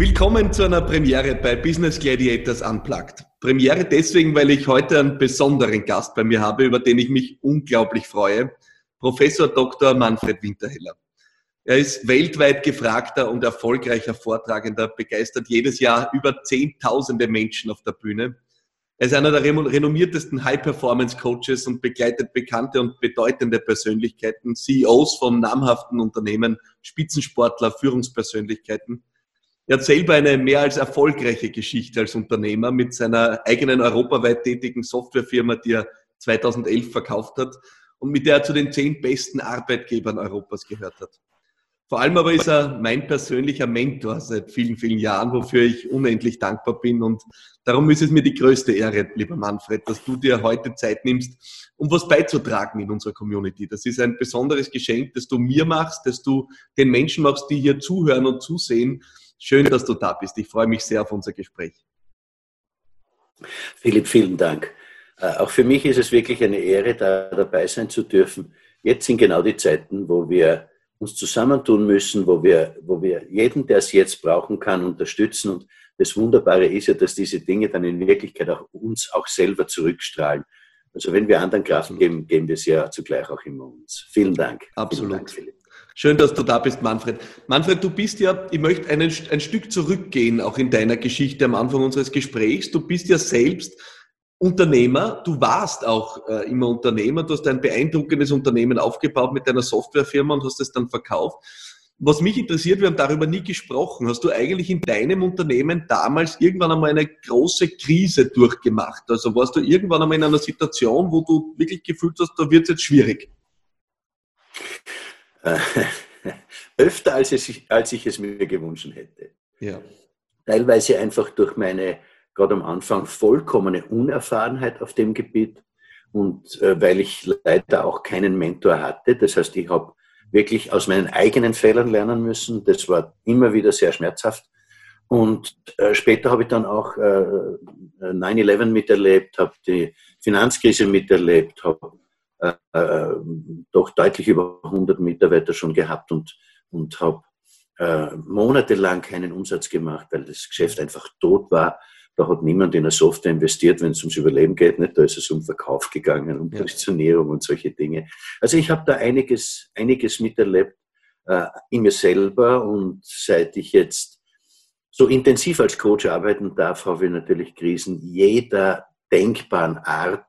Willkommen zu einer Premiere bei Business Gladiators Unplugged. Premiere deswegen, weil ich heute einen besonderen Gast bei mir habe, über den ich mich unglaublich freue. Professor Dr. Manfred Winterheller. Er ist weltweit gefragter und erfolgreicher Vortragender, begeistert jedes Jahr über Zehntausende Menschen auf der Bühne. Er ist einer der renommiertesten High-Performance-Coaches und begleitet bekannte und bedeutende Persönlichkeiten, CEOs von namhaften Unternehmen, Spitzensportler, Führungspersönlichkeiten. Er hat selber eine mehr als erfolgreiche Geschichte als Unternehmer mit seiner eigenen europaweit tätigen Softwarefirma, die er 2011 verkauft hat und mit der er zu den zehn besten Arbeitgebern Europas gehört hat. Vor allem aber ist er mein persönlicher Mentor seit vielen, vielen Jahren, wofür ich unendlich dankbar bin. Und darum ist es mir die größte Ehre, lieber Manfred, dass du dir heute Zeit nimmst, um was beizutragen in unserer Community. Das ist ein besonderes Geschenk, das du mir machst, das du den Menschen machst, die hier zuhören und zusehen Schön, dass du da bist. Ich freue mich sehr auf unser Gespräch. Philipp, vielen Dank. Äh, auch für mich ist es wirklich eine Ehre, da dabei sein zu dürfen. Jetzt sind genau die Zeiten, wo wir uns zusammentun müssen, wo wir, wo wir jeden, der es jetzt brauchen kann, unterstützen. Und das Wunderbare ist ja, dass diese Dinge dann in Wirklichkeit auch uns auch selber zurückstrahlen. Also wenn wir anderen Kraft geben, geben wir es ja zugleich auch immer uns. Vielen Dank. Absolut. Vielen Dank, Philipp. Schön, dass du da bist, Manfred. Manfred, du bist ja, ich möchte einen, ein Stück zurückgehen, auch in deiner Geschichte am Anfang unseres Gesprächs. Du bist ja selbst Unternehmer, du warst auch äh, immer Unternehmer, du hast ein beeindruckendes Unternehmen aufgebaut mit deiner Softwarefirma und hast es dann verkauft. Was mich interessiert, wir haben darüber nie gesprochen. Hast du eigentlich in deinem Unternehmen damals irgendwann einmal eine große Krise durchgemacht? Also warst du irgendwann einmal in einer Situation, wo du wirklich gefühlt hast, da wird es jetzt schwierig? öfter, als, es, als ich es mir gewünscht hätte. Ja. Teilweise einfach durch meine, gerade am Anfang, vollkommene Unerfahrenheit auf dem Gebiet und äh, weil ich leider auch keinen Mentor hatte. Das heißt, ich habe wirklich aus meinen eigenen Fehlern lernen müssen. Das war immer wieder sehr schmerzhaft. Und äh, später habe ich dann auch äh, 9-11 miterlebt, habe die Finanzkrise miterlebt, habe äh, doch deutlich über 100 Mitarbeiter schon gehabt und, und habe äh, monatelang keinen Umsatz gemacht, weil das Geschäft einfach tot war. Da hat niemand in eine Software investiert, wenn es ums Überleben geht. Nicht? Da ist es um Verkauf gegangen, um Positionierung und solche Dinge. Also ich habe da einiges, einiges miterlebt äh, in mir selber und seit ich jetzt so intensiv als Coach arbeiten darf, habe ich natürlich Krisen jeder denkbaren Art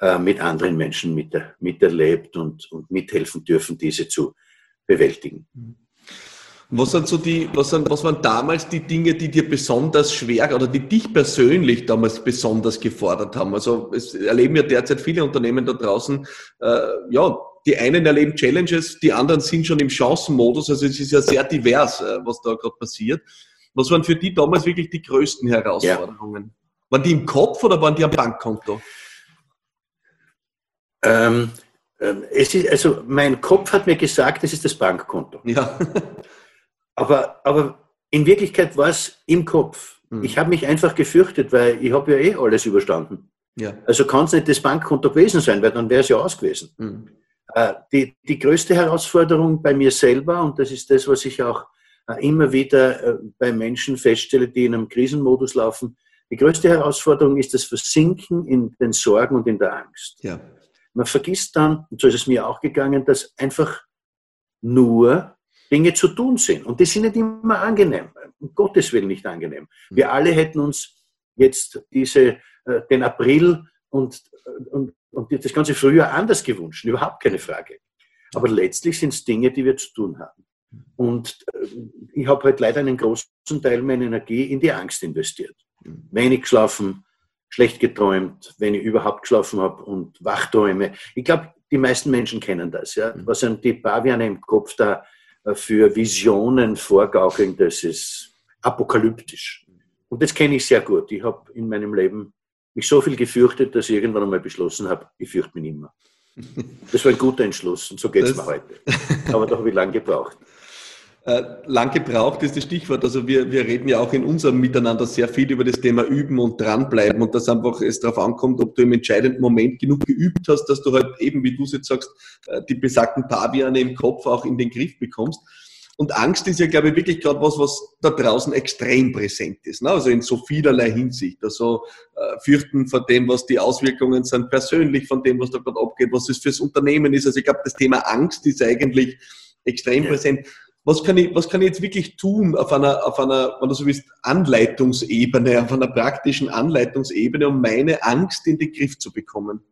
äh, mit anderen Menschen mit, miterlebt und, und mithelfen dürfen, diese zu bewältigen. Was sind so die, was, sind, was waren damals die Dinge, die dir besonders schwer oder die dich persönlich damals besonders gefordert haben? Also es erleben ja derzeit viele Unternehmen da draußen, äh, ja, die einen erleben Challenges, die anderen sind schon im Chancenmodus. Also es ist ja sehr divers, äh, was da gerade passiert. Was waren für die damals wirklich die größten Herausforderungen? Ja. Waren die im Kopf oder waren die am Bankkonto? Ähm, ähm, es ist, also mein Kopf hat mir gesagt, es ist das Bankkonto. Ja. aber, aber in Wirklichkeit war es im Kopf. Mhm. Ich habe mich einfach gefürchtet, weil ich habe ja eh alles überstanden. Ja. Also kann es nicht das Bankkonto gewesen sein, weil dann wäre es ja aus gewesen. Mhm. Äh, die, die größte Herausforderung bei mir selber, und das ist das, was ich auch äh, immer wieder äh, bei Menschen feststelle, die in einem Krisenmodus laufen, die größte Herausforderung ist das Versinken in den Sorgen und in der Angst. Ja. Man vergisst dann, und so ist es mir auch gegangen, dass einfach nur Dinge zu tun sind. Und die sind nicht immer angenehm, um Gottes Willen nicht angenehm. Hm. Wir alle hätten uns jetzt diese, äh, den April und, und, und das ganze Frühjahr anders gewünscht, überhaupt keine Frage. Aber letztlich sind es Dinge, die wir zu tun haben. Und äh, ich habe halt leider einen großen Teil meiner Energie in die Angst investiert. Hm. Wenig geschlafen, schlecht geträumt, wenn ich überhaupt geschlafen habe und Wachträume. Ich glaube, die meisten Menschen kennen das. Ja? Mhm. Was sind die Paviane im Kopf da äh, für Visionen vorgaukeln, das ist apokalyptisch. Und das kenne ich sehr gut. Ich habe in meinem Leben mich so viel gefürchtet, dass ich irgendwann einmal beschlossen habe, ich fürchte mich nicht mehr. Das war ein guter Entschluss und so geht es mir heute. Aber da habe ich lange gebraucht. Äh, lang gebraucht ist das Stichwort. Also wir, wir reden ja auch in unserem Miteinander sehr viel über das Thema Üben und dranbleiben und dass einfach es darauf ankommt, ob du im entscheidenden Moment genug geübt hast, dass du halt eben, wie du es jetzt sagst, äh, die besagten Paviane im Kopf auch in den Griff bekommst. Und Angst ist ja, glaube ich, wirklich gerade was, was da draußen extrem präsent ist. Ne? Also in so vielerlei Hinsicht. Also äh, fürchten vor dem, was die Auswirkungen sind, persönlich von dem, was da gerade abgeht, was es fürs Unternehmen ist. Also ich glaube, das Thema Angst ist eigentlich extrem ja. präsent. Was kann, ich, was kann ich jetzt wirklich tun auf einer, auf einer, wenn du so willst, Anleitungsebene, auf einer praktischen Anleitungsebene, um meine Angst in den Griff zu bekommen?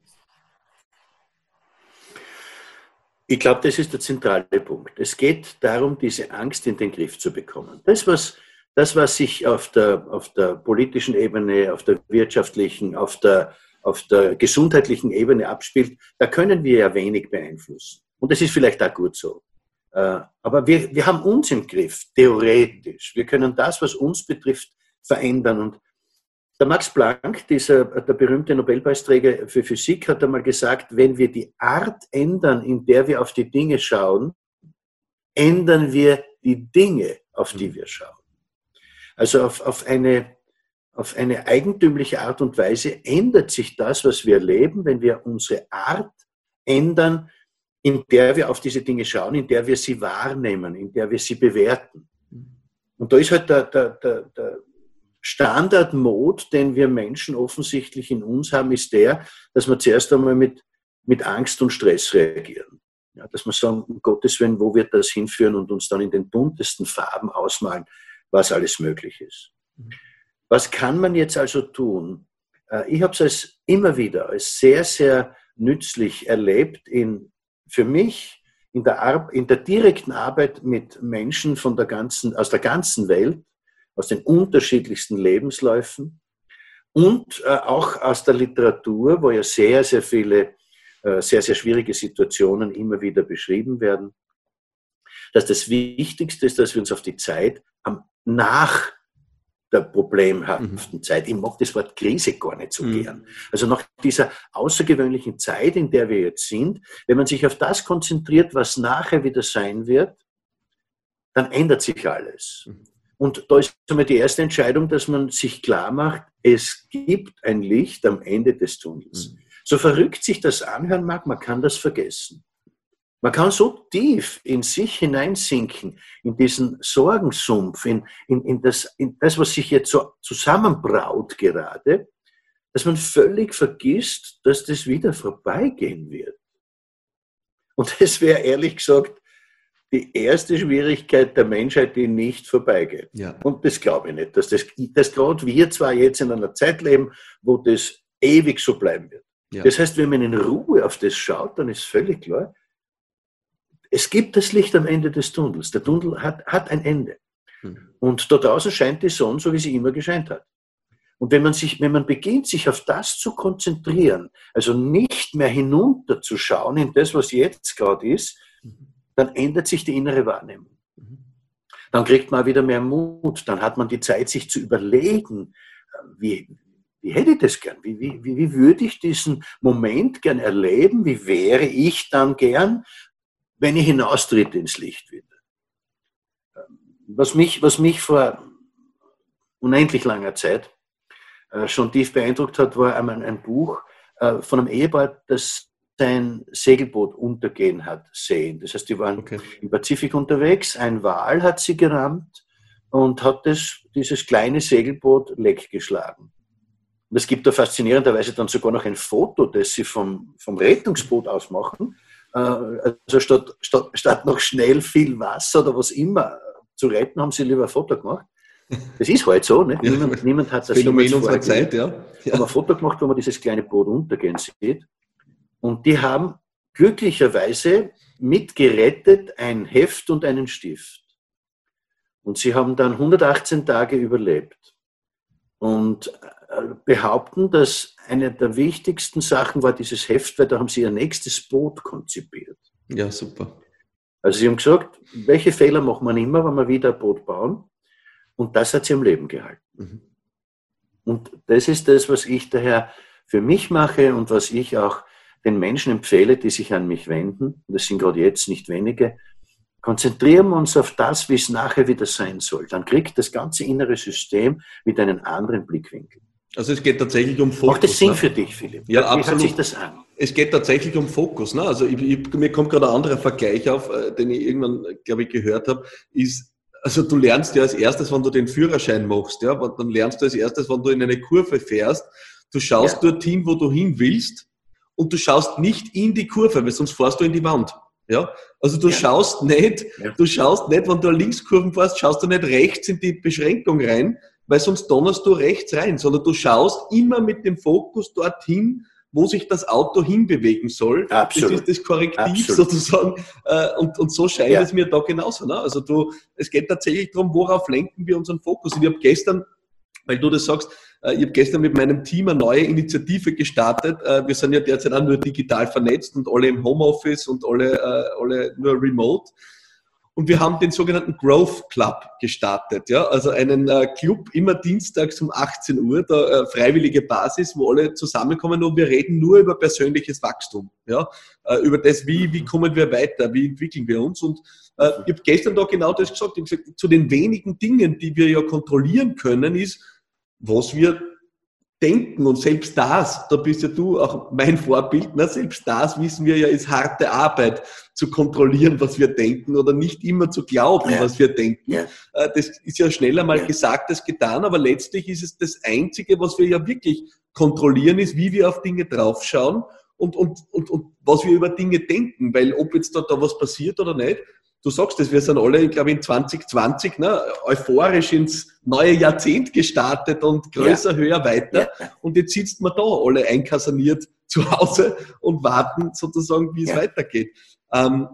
Ich glaube, das ist der zentrale Punkt. Es geht darum, diese Angst in den Griff zu bekommen. Das, was, das, was sich auf der, auf der politischen Ebene, auf der wirtschaftlichen, auf der, auf der gesundheitlichen Ebene abspielt, da können wir ja wenig beeinflussen. Und das ist vielleicht auch gut so. Äh, aber wir, wir haben uns im Griff, theoretisch. Wir können das, was uns betrifft, verändern. Und der Max Planck, dieser, der berühmte Nobelpreisträger für Physik, hat einmal gesagt, wenn wir die Art ändern, in der wir auf die Dinge schauen, ändern wir die Dinge, auf die wir schauen. Also auf, auf, eine, auf eine eigentümliche Art und Weise ändert sich das, was wir erleben, wenn wir unsere Art ändern, in der wir auf diese Dinge schauen, in der wir sie wahrnehmen, in der wir sie bewerten. Und da ist halt der, der, der, der Standardmod, den wir Menschen offensichtlich in uns haben, ist der, dass wir zuerst einmal mit, mit Angst und Stress reagieren. Ja, dass wir sagen, um Gottes Willen, wo wird das hinführen und uns dann in den buntesten Farben ausmalen, was alles möglich ist. Was kann man jetzt also tun? Äh, ich habe es als immer wieder als sehr, sehr nützlich erlebt in, für mich in der, Ar in der direkten Arbeit mit Menschen von der ganzen, aus der ganzen Welt, aus den unterschiedlichsten Lebensläufen und äh, auch aus der Literatur, wo ja sehr, sehr viele äh, sehr, sehr schwierige Situationen immer wieder beschrieben werden, dass das Wichtigste ist, dass wir uns auf die Zeit am nach der problemhaften mhm. Zeit. Ich mag das Wort Krise gar nicht so mhm. gern. Also nach dieser außergewöhnlichen Zeit, in der wir jetzt sind, wenn man sich auf das konzentriert, was nachher wieder sein wird, dann ändert sich alles. Mhm. Und da ist einmal die erste Entscheidung, dass man sich klar macht, es gibt ein Licht am Ende des Tunnels. Mhm. So verrückt sich das anhören mag, man kann das vergessen. Man kann so tief in sich hineinsinken, in diesen Sorgensumpf, in, in, in, das, in das, was sich jetzt so zusammenbraut gerade, dass man völlig vergisst, dass das wieder vorbeigehen wird. Und das wäre ehrlich gesagt die erste Schwierigkeit der Menschheit, die nicht vorbeigeht. Ja. Und das glaube ich nicht, dass das, das gerade wir zwar jetzt in einer Zeit leben, wo das ewig so bleiben wird. Ja. Das heißt, wenn man in Ruhe auf das schaut, dann ist völlig klar, es gibt das Licht am Ende des Tunnels. Der Tunnel hat, hat ein Ende. Hm. Und da draußen scheint die Sonne, so wie sie immer gescheint hat. Und wenn man sich, wenn man beginnt, sich auf das zu konzentrieren, also nicht mehr hinunterzuschauen in das, was jetzt gerade ist, mhm dann ändert sich die innere Wahrnehmung. Dann kriegt man wieder mehr Mut, dann hat man die Zeit, sich zu überlegen, wie, wie hätte ich das gern? Wie, wie, wie würde ich diesen Moment gern erleben? Wie wäre ich dann gern, wenn ich hinaustritt ins Licht wieder? Was mich, was mich vor unendlich langer Zeit äh, schon tief beeindruckt hat, war einmal ein Buch äh, von einem Ehepaar, das sein Segelboot untergehen hat sehen. Das heißt, die waren okay. im Pazifik unterwegs, ein Wal hat sie gerammt und hat das, dieses kleine Segelboot leckgeschlagen. Und es gibt da faszinierenderweise dann sogar noch ein Foto, das sie vom, vom Rettungsboot aus machen. Äh, also statt, statt, statt noch schnell viel Wasser oder was immer zu retten, haben sie lieber ein Foto gemacht. Das ist halt so, ne? niemand, niemand hat das Phänomen unserer Zeit, ja. ja. Haben ein Foto gemacht, wo man dieses kleine Boot untergehen sieht. Und die haben glücklicherweise mitgerettet ein Heft und einen Stift. Und sie haben dann 118 Tage überlebt. Und äh, behaupten, dass eine der wichtigsten Sachen war dieses Heft, weil da haben sie ihr nächstes Boot konzipiert. Ja, super. Also sie haben gesagt, welche Fehler machen wir immer, wenn wir wieder ein Boot bauen? Und das hat sie am Leben gehalten. Mhm. Und das ist das, was ich daher für mich mache und was ich auch den Menschen empfehle, die sich an mich wenden, und das sind gerade jetzt nicht wenige, konzentrieren wir uns auf das, wie es nachher wieder sein soll. Dann kriegt das ganze innere System mit einem anderen Blickwinkel. Also es geht tatsächlich um Fotos. Macht das Sinn ne? für dich, Philipp? Ja, absolut. Wie hört sich das an? es geht tatsächlich um Fokus. Ne? Also ich, ich, mir kommt gerade ein anderer Vergleich auf, äh, den ich irgendwann, glaube ich, gehört habe, ist, also du lernst ja als erstes, wenn du den Führerschein machst, ja, dann lernst du als erstes, wenn du in eine Kurve fährst, du schaust ja. dorthin, wo du hin willst und du schaust nicht in die Kurve, weil sonst fährst du in die Wand. Ja, also du ja. schaust nicht, ja. du schaust nicht, wenn du eine Linkskurven fährst, schaust du nicht rechts in die Beschränkung rein, weil sonst donnerst du rechts rein, sondern du schaust immer mit dem Fokus dorthin, wo sich das Auto hinbewegen soll. Absolut. Das ist das Korrektiv Absolut. sozusagen. Äh, und, und so scheint ja. es mir da genauso. Ne? Also du, es geht tatsächlich darum, worauf lenken wir unseren Fokus. Und ich habe gestern, weil du das sagst, äh, ich habe gestern mit meinem Team eine neue Initiative gestartet. Äh, wir sind ja derzeit auch nur digital vernetzt und alle im Homeoffice und alle, alle nur remote. Und wir haben den sogenannten Growth Club gestartet, ja, also einen äh, Club immer dienstags um 18 Uhr, da äh, freiwillige Basis, wo alle zusammenkommen und wir reden nur über persönliches Wachstum, ja, äh, über das, wie, wie kommen wir weiter, wie entwickeln wir uns. Und äh, ich habe gestern da genau das gesagt, ich gesagt, zu den wenigen Dingen, die wir ja kontrollieren können, ist, was wir denken und selbst das, da bist ja du auch mein Vorbild, ne? selbst das wissen wir ja, ist harte Arbeit zu kontrollieren, was wir denken oder nicht immer zu glauben, ja. was wir denken. Ja. Äh, das ist ja schneller mal ja. gesagt als getan, aber letztlich ist es das Einzige, was wir ja wirklich kontrollieren, ist, wie wir auf Dinge draufschauen und, und, und, und was wir über Dinge denken, weil ob jetzt da, da was passiert oder nicht, du sagst es, wir sind alle, ich glaube, in 2020 ne, euphorisch ins neue Jahrzehnt gestartet und größer, ja. höher, weiter. Ja. Und jetzt sitzt man da alle einkasaniert zu Hause und warten sozusagen, wie es ja. weitergeht. Ähm,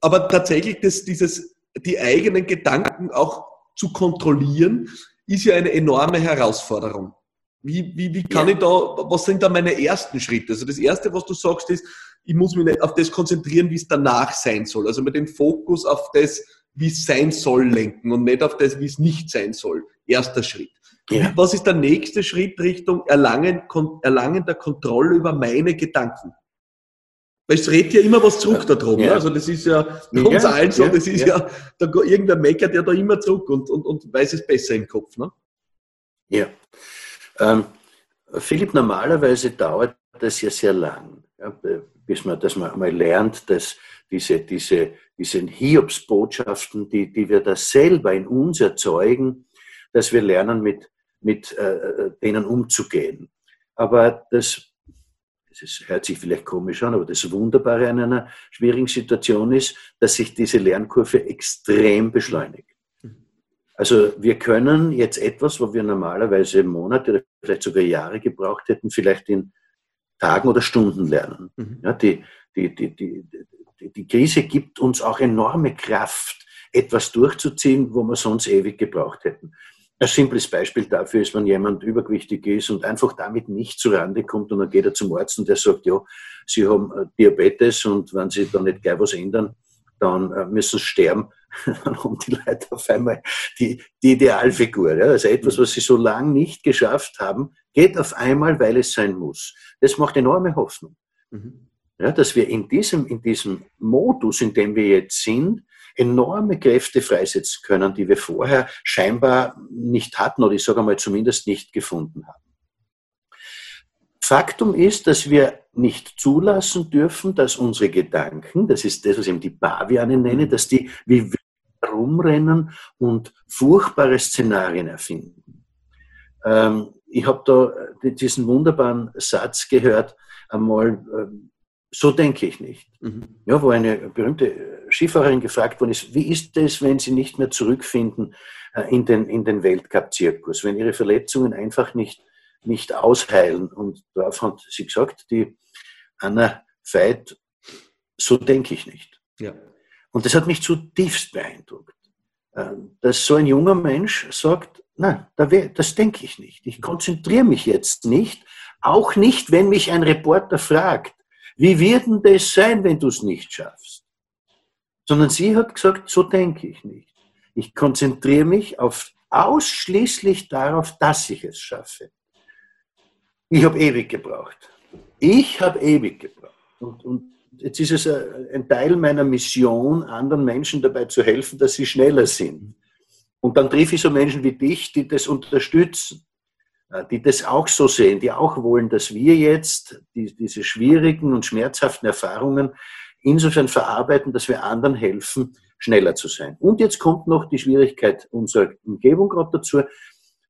aber tatsächlich, das, dieses, die eigenen Gedanken auch zu kontrollieren, ist ja eine enorme Herausforderung. Wie, wie, wie kann ich da, was sind da meine ersten Schritte? Also das erste, was du sagst, ist, ich muss mich nicht auf das konzentrieren, wie es danach sein soll. Also mit dem Fokus auf das, wie es sein soll, lenken und nicht auf das, wie es nicht sein soll. Erster Schritt. Ja. Was ist der nächste Schritt Richtung Erlangen, Erlangen der Kontrolle über meine Gedanken? Weil es redet ja immer was zurück darum. Ja. Ne? Also das ist ja bei uns ja, allen so, das ist ja, ja da, irgendwer meckert ja da immer zurück und, und, und weiß es besser im Kopf. Ne? Ja. Ähm, Philipp, normalerweise dauert das ja sehr lang. Ja, bis man, dass man mal lernt, dass diese, diese, diese Hiobsbotschaften, die, die wir da selber in uns erzeugen, dass wir lernen, mit, mit äh, denen umzugehen. Aber das, das hört sich vielleicht komisch an, aber das Wunderbare an einer schwierigen Situation ist, dass sich diese Lernkurve extrem beschleunigt. Also wir können jetzt etwas, wo wir normalerweise Monate oder vielleicht sogar Jahre gebraucht hätten, vielleicht in Tagen oder Stunden lernen. Mhm. Ja, die, die, die, die, die Krise gibt uns auch enorme Kraft, etwas durchzuziehen, wo wir sonst ewig gebraucht hätten. Ein simples Beispiel dafür ist, wenn jemand übergewichtig ist und einfach damit nicht zurande kommt und dann geht er zum Arzt und der sagt, ja, Sie haben äh, Diabetes und wenn Sie da nicht gleich was ändern, dann äh, müssen Sie sterben. Dann haben die Leute auf einmal die, die Idealfigur. Ja? Also etwas, was sie so lange nicht geschafft haben, geht auf einmal, weil es sein muss. Das macht enorme Hoffnung. Mhm. Ja, dass wir in diesem, in diesem Modus, in dem wir jetzt sind, enorme Kräfte freisetzen können, die wir vorher scheinbar nicht hatten oder ich sage mal zumindest nicht gefunden haben. Faktum ist, dass wir nicht zulassen dürfen, dass unsere Gedanken, das ist das, was ich eben die Baviane nenne, dass die wie rumrennen und furchtbare Szenarien erfinden. Ähm, ich habe da äh, diesen wunderbaren Satz gehört, einmal, ähm, so denke ich nicht. Mhm. Ja, wo eine berühmte Skifahrerin gefragt worden ist, wie ist es, wenn Sie nicht mehr zurückfinden äh, in den, in den Weltcup-Zirkus, wenn Ihre Verletzungen einfach nicht, nicht ausheilen? Und darauf hat sie gesagt, die Anna Veit, so denke ich nicht. Ja. Und das hat mich zutiefst beeindruckt, ähm, dass so ein junger Mensch sagt, nein, das denke ich nicht. Ich konzentriere mich jetzt nicht, auch nicht, wenn mich ein Reporter fragt, wie wird denn das sein, wenn du es nicht schaffst? Sondern sie hat gesagt, so denke ich nicht. Ich konzentriere mich auf, ausschließlich darauf, dass ich es schaffe. Ich habe ewig gebraucht. Ich habe ewig gebraucht. Und, und jetzt ist es ein Teil meiner Mission, anderen Menschen dabei zu helfen, dass sie schneller sind. Und dann treffe ich so Menschen wie dich, die das unterstützen. äh, die das auch so sehen, die auch wollen, dass wir jetzt die, diese schwierigen und schmerzhaften Erfahrungen insofern verarbeiten, dass wir anderen helfen, schneller zu sein. Und jetzt kommt noch die Schwierigkeit unserer Umgebung gerade dazu.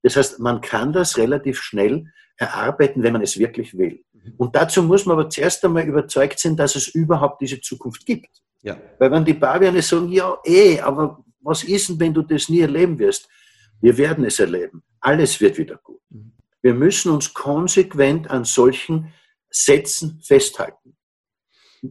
Das heißt, man kann das relativ schnell erarbeiten, wenn man es wirklich will. Und dazu muss man aber zuerst einmal überzeugt sein, dass es überhaupt diese Zukunft gibt. Ja. Weil wenn die Paviane sagen, ja, eh, aber was ist denn, wenn du das nie erleben wirst? Wir werden es erleben. Alles wird wieder gut. Mhm. Wir müssen uns konsequent an solchen Sätzen festhalten.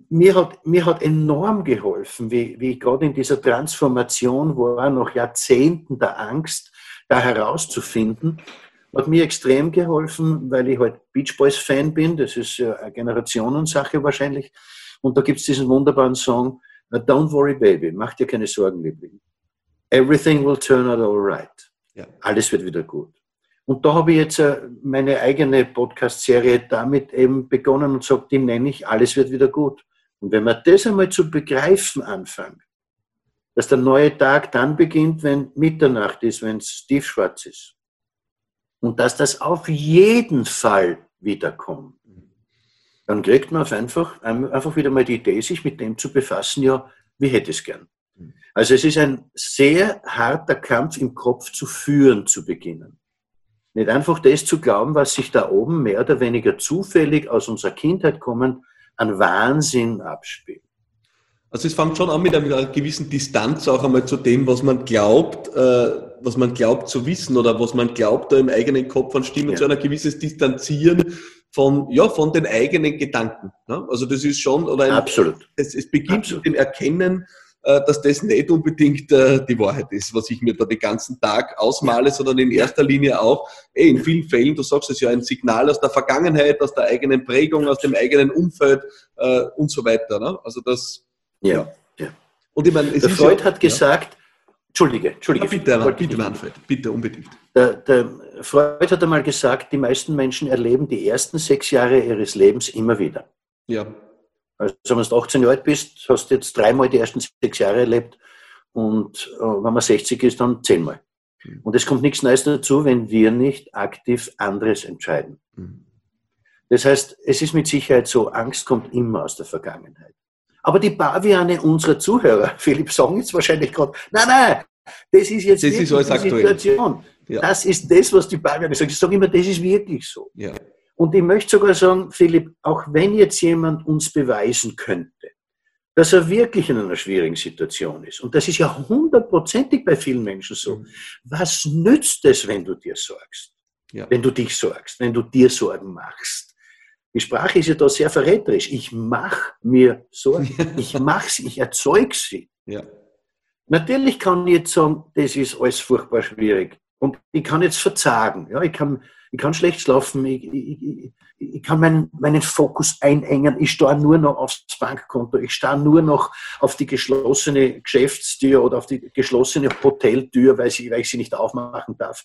Mir hat, mir hat enorm geholfen, wie, wie ich gerade in dieser Transformation war, nach Jahrzehnten der Angst, da herauszufinden, hat mir extrem geholfen, weil ich halt Beach Boys Fan bin. Das ist eine Generationensache wahrscheinlich. Und da gibt es diesen wunderbaren Song, Don't worry, baby, mach dir keine Sorgen, Liebling. Everything will turn out all right. Ja. Alles wird wieder gut. Und da habe ich jetzt äh, meine eigene Podcast-Serie damit eben begonnen und sagt, die nenne ich Alles wird wieder gut. Und wenn man das einmal zu begreifen anfängt, dass der neue Tag dann beginnt, wenn Mitternacht ist, wenn es tiefschwarz ist. Und dass das auf jeden Fall wiederkommt. Dann kriegt man einfach, einfach wieder mal die Idee, sich mit dem zu befassen, ja, wie hätte es gern. Also es ist ein sehr harter Kampf im Kopf zu führen zu beginnen. Nicht einfach das zu glauben, was sich da oben mehr oder weniger zufällig aus unserer Kindheit kommen, an Wahnsinn abspielt. Also es fängt schon an mit einer gewissen Distanz auch einmal zu dem, was man glaubt, äh, was man glaubt zu wissen oder was man glaubt, da im eigenen Kopf an Stimmen, ja. zu einer gewisses Distanzieren von, ja, von den eigenen Gedanken. Ne? Also das ist schon, oder ein, Absolut. Es, es beginnt Absolut. mit dem Erkennen, äh, dass das nicht unbedingt äh, die Wahrheit ist, was ich mir da den ganzen Tag ausmale, sondern in erster Linie auch, ey, in vielen Fällen, du sagst es ja, ein Signal aus der Vergangenheit, aus der eigenen Prägung, aus dem eigenen Umfeld äh, und so weiter. Ne? Also das. Ja, ja. Und ich meine, der Freud ja, hat gesagt, ja. Entschuldige, Entschuldige. Ja, bitte, bitte, bitte, Manfred, bitte unbedingt. Der, der Freud hat einmal gesagt, die meisten Menschen erleben die ersten sechs Jahre ihres Lebens immer wieder. Ja. Also wenn du 18 Jahre alt bist, hast du jetzt dreimal die ersten sechs Jahre erlebt und äh, wenn man 60 ist, dann zehnmal. Mhm. Und es kommt nichts Neues dazu, wenn wir nicht aktiv anderes entscheiden. Mhm. Das heißt, es ist mit Sicherheit so, Angst kommt immer aus der Vergangenheit. Aber die Paviane unserer Zuhörer, Philipp, sagen jetzt wahrscheinlich gerade, nein, nein, das ist jetzt das ist die Situation. Ja. Das ist das, was die Paviane sagen. Ich sage immer, das ist wirklich so. Ja. Und ich möchte sogar sagen, Philipp, auch wenn jetzt jemand uns beweisen könnte, dass er wirklich in einer schwierigen Situation ist, und das ist ja hundertprozentig bei vielen Menschen so, mhm. was nützt es, wenn du dir sorgst? Ja. Wenn du dich sorgst, wenn du dir Sorgen machst? Die Sprache ist ja da sehr verräterisch. Ich mache mir Sorgen, ich mache sie, ich erzeuge sie. Ja. Natürlich kann ich jetzt sagen, das ist alles furchtbar schwierig. Und ich kann jetzt verzagen. Ja, ich kann ich kann schlecht schlafen, ich, ich, ich kann meinen, meinen Fokus einengen, ich starre nur noch aufs Bankkonto, ich starre nur noch auf die geschlossene Geschäftstür oder auf die geschlossene Hoteltür, weil, sie, weil ich sie nicht aufmachen darf.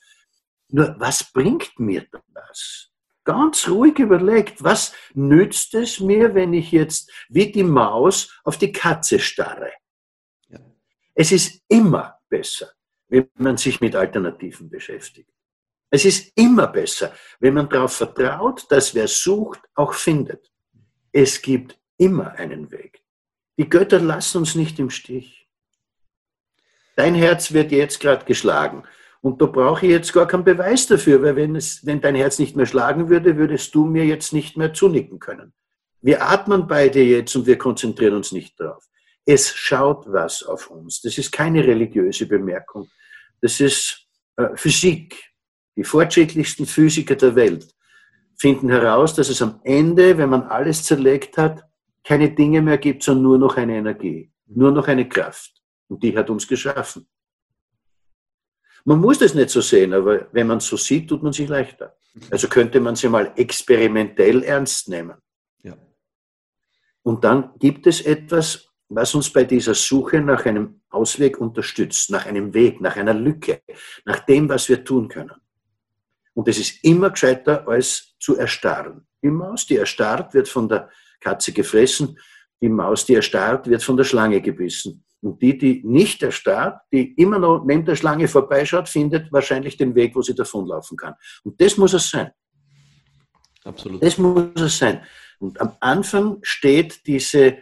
Nur, was bringt mir das? Ganz ruhig überlegt, was nützt es mir, wenn ich jetzt wie die Maus auf die Katze starre? Ja. Es ist immer besser, wenn man sich mit Alternativen beschäftigt. Es ist immer besser, wenn man darauf vertraut, dass wer sucht, auch findet. Es gibt immer einen Weg. Die Götter lassen uns nicht im Stich. Dein Herz wird jetzt gerade geschlagen. Und da brauche ich jetzt gar keinen Beweis dafür, weil wenn, es, wenn dein Herz nicht mehr schlagen würde, würdest du mir jetzt nicht mehr zunicken können. Wir atmen beide jetzt und wir konzentrieren uns nicht drauf. Es schaut was auf uns. Das ist keine religiöse Bemerkung. Das ist äh, Physik. Die fortschrittlichsten Physiker der Welt finden heraus, dass es am Ende, wenn man alles zerlegt hat, keine Dinge mehr gibt, sondern nur noch eine Energie, nur noch eine Kraft. Und die hat uns geschaffen. Man muss das nicht so sehen, aber wenn man es so sieht, tut man sich leichter. Also könnte man sie mal experimentell ernst nehmen. Ja. Und dann gibt es etwas, was uns bei dieser Suche nach einem Ausweg unterstützt, nach einem Weg, nach einer Lücke, nach dem, was wir tun können. Und es ist immer gescheiter, als zu erstarren. Die Maus, die erstarrt, wird von der Katze gefressen. Die Maus, die erstarrt, wird von der Schlange gebissen. Und die, die nicht erstarrt, die immer noch neben der Schlange vorbeischaut, findet wahrscheinlich den Weg, wo sie davonlaufen kann. Und das muss es sein. Absolut. Das muss es sein. Und am Anfang steht diese,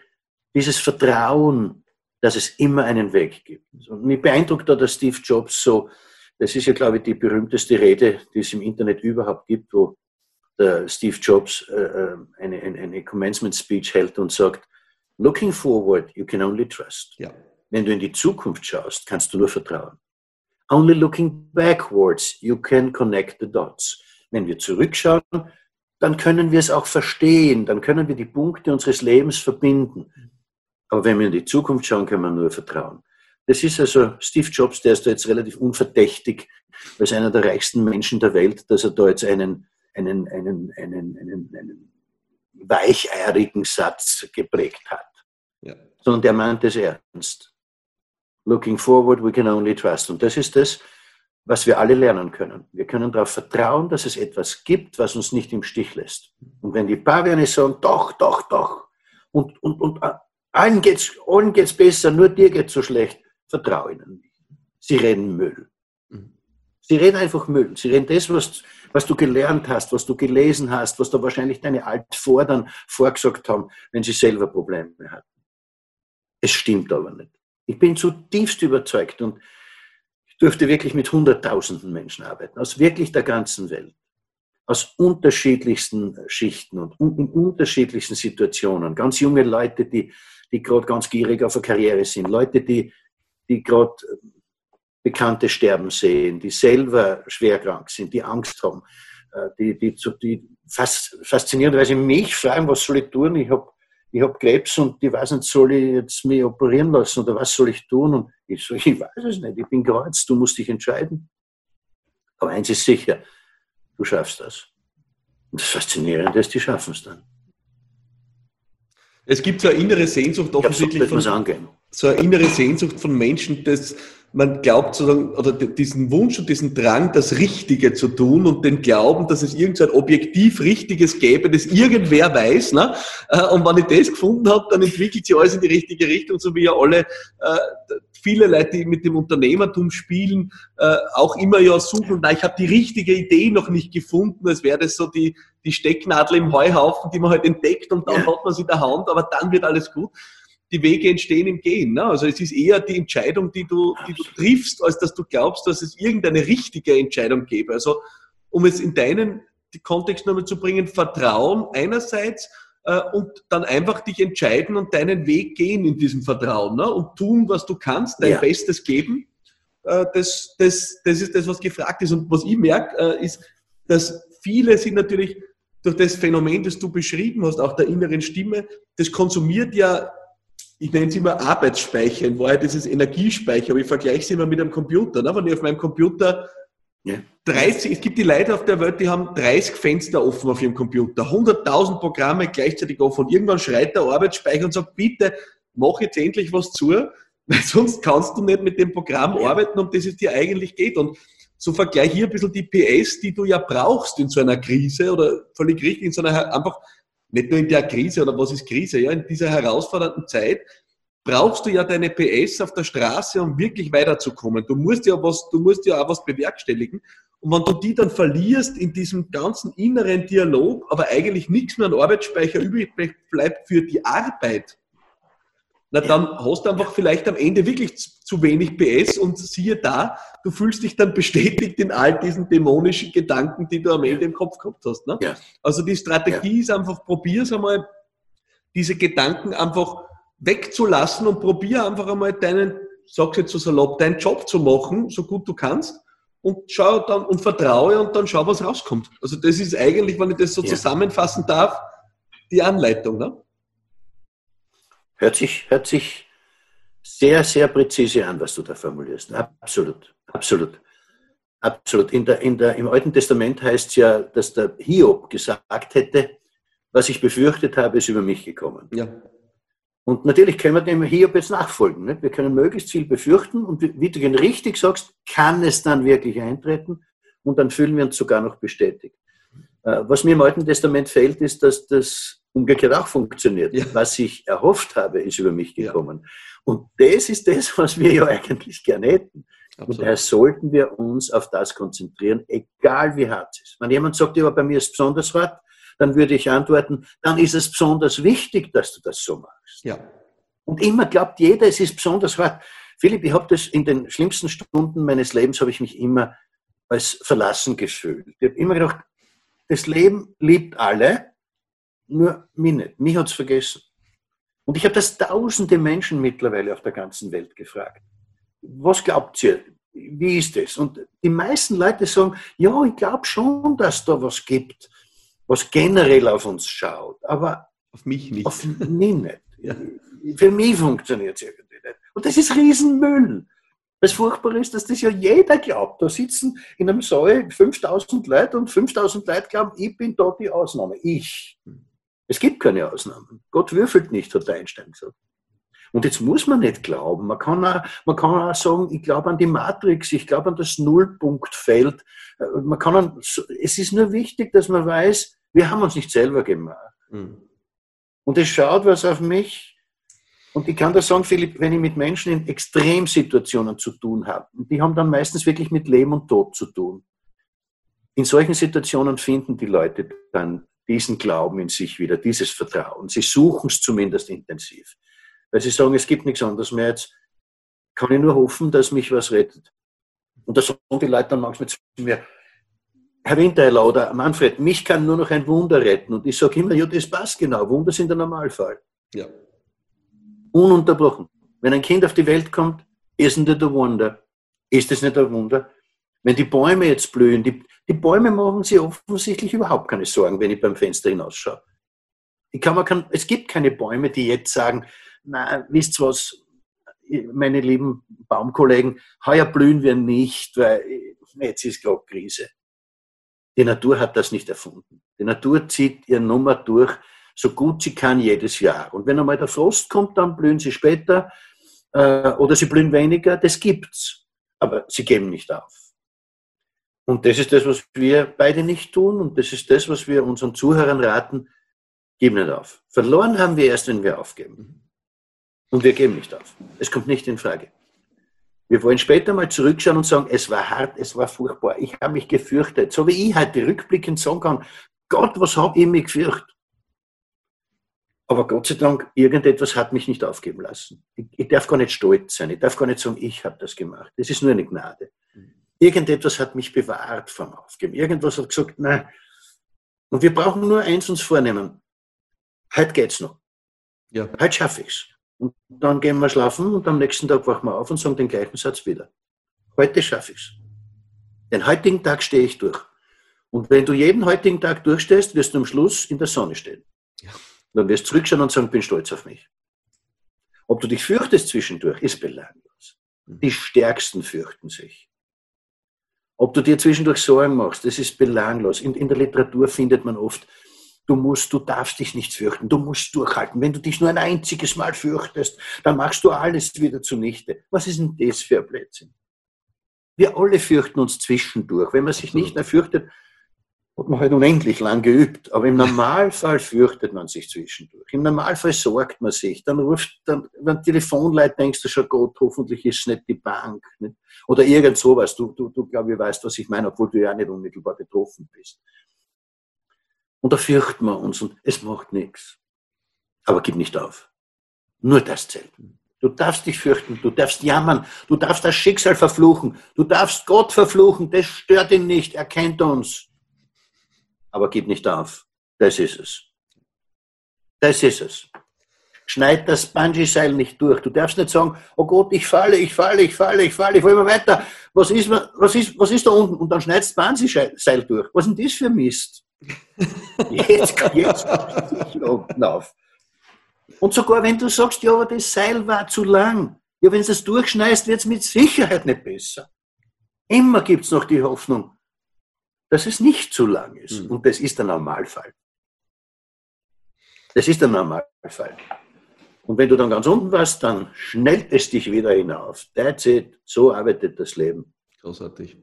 dieses Vertrauen, dass es immer einen Weg gibt. Und mich beeindruckt da der Steve Jobs so, das ist ja, glaube ich, die berühmteste Rede, die es im Internet überhaupt gibt, wo der Steve Jobs äh, äh eine, eine, eine Commencement Speech hält und sagt, Looking forward, you can only trust. Ja. Wenn du in die Zukunft schaust, kannst du nur vertrauen. Only looking backwards, you can connect the dots. Wenn wir zurückschauen, dann können wir es auch verstehen, dann können wir die Punkte unseres Lebens verbinden. Aber wenn wir in die Zukunft schauen, können wir nur vertrauen. Das ist also Steve Jobs, der ist da jetzt relativ unverdächtig, als einer der reichsten Menschen der Welt, dass er da jetzt einen, einen, einen, einen, einen, einen weicheirigen Satz geprägt hat. Ja. Sondern der meint es ernst. Looking forward, we can only trust. Und das ist das, was wir alle lernen können. Wir können darauf vertrauen, dass es etwas gibt, was uns nicht im Stich lässt. Und wenn die Paviane sagen, doch, doch, doch, und, und, und allen geht's, allen geht's besser, nur dir geht's so schlecht, vertraue ihnen nicht. Sie reden Müll. Mhm. Sie reden einfach Müll. Sie reden das, was, was du gelernt hast, was du gelesen hast, was da wahrscheinlich deine Altvordern vorgesagt haben, wenn sie selber Probleme hatten. Es stimmt aber nicht. Ich bin zutiefst überzeugt und durfte wirklich mit Hunderttausenden Menschen arbeiten, aus wirklich der ganzen Welt, aus unterschiedlichsten Schichten und in unterschiedlichsten Situationen. Ganz junge Leute, die, die gerade ganz gierig auf eine Karriere sind, Leute, die, die gerade Bekannte sterben sehen, die selber schwer krank sind, die Angst haben, äh, die, die, die faszinierenderweise mich fragen, was soll ich tun? Ich habe ich habe Krebs und ich weiß nicht, soll ich jetzt mich operieren lassen oder was soll ich tun? Und ich so, ich weiß es nicht, ich bin Kreuz, du musst dich entscheiden. Aber eins ist sicher, du schaffst das. Und das Faszinierende ist, die schaffen es dann. Es gibt so eine innere Sehnsucht offensichtlich von, angehen. so eine innere Sehnsucht von Menschen, dass man glaubt sozusagen, oder diesen Wunsch und diesen Drang, das Richtige zu tun und den Glauben, dass es irgendein objektiv Richtiges gäbe, das irgendwer weiß. Ne? Äh, und wenn ich das gefunden habe, dann entwickelt sich alles in die richtige Richtung, so wie ja alle, äh, viele Leute, die mit dem Unternehmertum spielen, äh, auch immer ja suchen, na, ich habe die richtige Idee noch nicht gefunden, als wäre das so die, die Stecknadel im Heuhaufen, die man halt entdeckt und dann hat man sie in der Hand, aber dann wird alles gut die Wege entstehen im Gehen. Ne? Also es ist eher die Entscheidung, die du, die du triffst, als dass du glaubst, dass es irgendeine richtige Entscheidung gäbe. Also um es in deinen Kontext nochmal zu bringen, Vertrauen einerseits äh, und dann einfach dich entscheiden und deinen Weg gehen in diesem Vertrauen ne? und tun, was du kannst, dein ja. Bestes geben. Äh, das, das, das ist das, was gefragt ist. Und was ich merke, äh, ist, dass viele sind natürlich durch das Phänomen, das du beschrieben hast, auch der inneren Stimme, das konsumiert ja ich nenne es immer Arbeitsspeicher, in Wahrheit ist es Energiespeicher, aber ich vergleiche es immer mit einem Computer. Ne? Wenn ich auf meinem Computer ja. 30, es gibt die Leute auf der Welt, die haben 30 Fenster offen auf ihrem Computer, 100.000 Programme gleichzeitig offen und irgendwann schreit der Arbeitsspeicher und sagt, bitte, mach jetzt endlich was zu, weil sonst kannst du nicht mit dem Programm ja. arbeiten, um das es dir eigentlich geht. Und so vergleich hier ein bisschen die PS, die du ja brauchst in so einer Krise oder völlig richtig, in so einer einfach nicht nur in der Krise oder was ist Krise, ja, in dieser herausfordernden Zeit brauchst du ja deine PS auf der Straße, um wirklich weiterzukommen. Du musst ja was, du musst ja auch was bewerkstelligen. Und wenn du die dann verlierst in diesem ganzen inneren Dialog, aber eigentlich nichts mehr an Arbeitsspeicher übrig bleibt für die Arbeit, na dann hast du einfach vielleicht am Ende wirklich zu wenig PS und siehe da, du fühlst dich dann bestätigt in all diesen dämonischen Gedanken, die du am Ende im Kopf gehabt hast. Ne? Ja. Also die Strategie ja. ist einfach, probier es einmal, diese Gedanken einfach wegzulassen und probier einfach einmal deinen, sag's jetzt so salopp, deinen Job zu machen, so gut du kannst und schau dann und vertraue und dann schau, was rauskommt. Also das ist eigentlich, wenn ich das so ja. zusammenfassen darf, die Anleitung. Ne? Hört sich, hört sich sehr, sehr präzise an, was du da formulierst. Absolut, absolut. Absolut. In der, in der, Im Alten Testament heißt es ja, dass der Hiob gesagt hätte, was ich befürchtet habe, ist über mich gekommen. Ja. Und natürlich können wir dem Hiob jetzt nachfolgen. Nicht? Wir können möglichst viel befürchten und wie du richtig sagst, kann es dann wirklich eintreten und dann fühlen wir uns sogar noch bestätigt. Äh, was mir im Alten Testament fehlt, ist, dass das umgekehrt auch funktioniert. Ja. Was ich erhofft habe, ist über mich gekommen. Ja. Und das ist das, was wir ja eigentlich gerne hätten. Absolut. Und daher sollten wir uns auf das konzentrieren, egal wie hart es ist. Wenn jemand sagt, ja, bei mir ist es besonders hart, dann würde ich antworten, dann ist es besonders wichtig, dass du das so machst. Ja. Und immer glaubt jeder, es ist besonders hart. Philipp, ich habe das in den schlimmsten Stunden meines Lebens, habe ich mich immer als verlassen gefühlt. Ich habe immer gedacht, das Leben liebt alle, nur mich nicht. Mich hat es vergessen. Und ich habe das tausende Menschen mittlerweile auf der ganzen Welt gefragt. Was glaubt ihr? Wie ist es? Und die meisten Leute sagen, ja, ich glaube schon, dass da was gibt, was generell auf uns schaut. Aber auf mich nicht. Auf mich nicht. Ja. Für mich funktioniert es irgendwie nicht. Und das ist Riesenmüll. Das Furchtbare ist, dass das ja jeder glaubt. Da sitzen in einem Saal 5000 Leute und 5000 Leute glauben, ich bin da die Ausnahme. Ich. Es gibt keine Ausnahmen. Gott würfelt nicht, hat der Einstein gesagt. Und jetzt muss man nicht glauben. Man kann auch, man kann auch sagen, ich glaube an die Matrix, ich glaube an das Nullpunktfeld. Man kann an, es ist nur wichtig, dass man weiß, wir haben uns nicht selber gemacht. Mhm. Und es schaut was auf mich. Und ich kann da sagen, Philipp, wenn ich mit Menschen in Extremsituationen zu tun habe, und die haben dann meistens wirklich mit Leben und Tod zu tun. In solchen Situationen finden die Leute dann diesen Glauben in sich wieder, dieses Vertrauen. Sie suchen es zumindest intensiv. Weil sie sagen, es gibt nichts anderes mehr. Jetzt kann ich nur hoffen, dass mich was rettet. Und da sagen die Leute dann manchmal zu mir, Herr Winterheiler oder Manfred, mich kann nur noch ein Wunder retten. Und ich sage immer, ja, das passt genau. Wunder sind der Normalfall. Ja. Ununterbrochen. Wenn ein Kind auf die Welt kommt, isn't it a wonder? Ist es nicht ein Wunder? Wenn die Bäume jetzt blühen, die, die Bäume machen sich offensichtlich überhaupt keine Sorgen, wenn ich beim Fenster hinausschaue. Ich kann, man kann, es gibt keine Bäume, die jetzt sagen, na, wisst was, meine lieben Baumkollegen, heuer blühen wir nicht, weil jetzt ist gerade Krise. Die Natur hat das nicht erfunden. Die Natur zieht ihre Nummer durch, so gut sie kann jedes Jahr. Und wenn einmal der Frost kommt, dann blühen sie später äh, oder sie blühen weniger, das gibt's. Aber sie geben nicht auf. Und das ist das, was wir beide nicht tun und das ist das, was wir unseren Zuhörern raten, gib nicht auf. Verloren haben wir erst, wenn wir aufgeben. Und wir geben nicht auf. Es kommt nicht in Frage. Wir wollen später mal zurückschauen und sagen, es war hart, es war furchtbar, ich habe mich gefürchtet. So wie ich heute rückblickend sagen kann, Gott, was habe ich mich gefürchtet? Aber Gott sei Dank, irgendetwas hat mich nicht aufgeben lassen. Ich, ich darf gar nicht stolz sein. Ich darf gar nicht sagen, ich habe das gemacht. Das ist nur eine Gnade. Irgendetwas hat mich bewahrt vom Aufgeben. Irgendwas hat gesagt, nein. Und wir brauchen nur eins uns vornehmen. Heute geht's noch. Ja. Heute schaffe ich's. Und dann gehen wir schlafen und am nächsten Tag wachen wir auf und sagen den gleichen Satz wieder. Heute schaffe ich es. Den heutigen Tag stehe ich durch. Und wenn du jeden heutigen Tag durchstehst, wirst du am Schluss in der Sonne stehen. Ja. Dann wirst du zurückschauen und sagen, bin stolz auf mich. Ob du dich fürchtest zwischendurch, ist belanglos. Mhm. Die Stärksten fürchten sich. Ob du dir zwischendurch Sorgen machst, das ist belanglos. In, in der Literatur findet man oft Du musst, du darfst dich nicht fürchten, du musst durchhalten. Wenn du dich nur ein einziges Mal fürchtest, dann machst du alles wieder zunichte. Was ist denn das für ein Blödsinn? Wir alle fürchten uns zwischendurch. Wenn man sich nicht mehr fürchtet, hat man halt unendlich lang geübt. Aber im Normalfall fürchtet man sich zwischendurch. Im Normalfall sorgt man sich. Dann ruft, dann, wenn Telefonleit denkst du schon, Gott, hoffentlich ist es nicht die Bank. Nicht? Oder irgend sowas. Du, du, du glaube ich, weißt, was ich meine, obwohl du ja nicht unmittelbar betroffen bist. Und da fürchten wir uns und es macht nichts. Aber gib nicht auf. Nur das zählt. Du darfst dich fürchten, du darfst jammern, du darfst das Schicksal verfluchen, du darfst Gott verfluchen, das stört ihn nicht, er kennt uns. Aber gib nicht auf. Das ist es. Das ist es. Schneid das Bungee-Seil nicht durch. Du darfst nicht sagen, oh Gott, ich falle, ich falle, ich falle, ich falle, ich falle immer weiter. Was ist, was ist, was ist da unten? Und dann schneidest du das Bungee-Seil durch. Was ist denn das für Mist? Jetzt, jetzt ich unten auf. Und sogar wenn du sagst, ja, aber das Seil war zu lang, ja, wenn du es durchschneidest, wird es mit Sicherheit nicht besser. Immer gibt es noch die Hoffnung, dass es nicht zu lang ist. Mhm. Und das ist der Normalfall. Das ist der Normalfall. Und wenn du dann ganz unten warst, dann schnellt es dich wieder hinauf. That's it. So arbeitet das Leben. Großartig.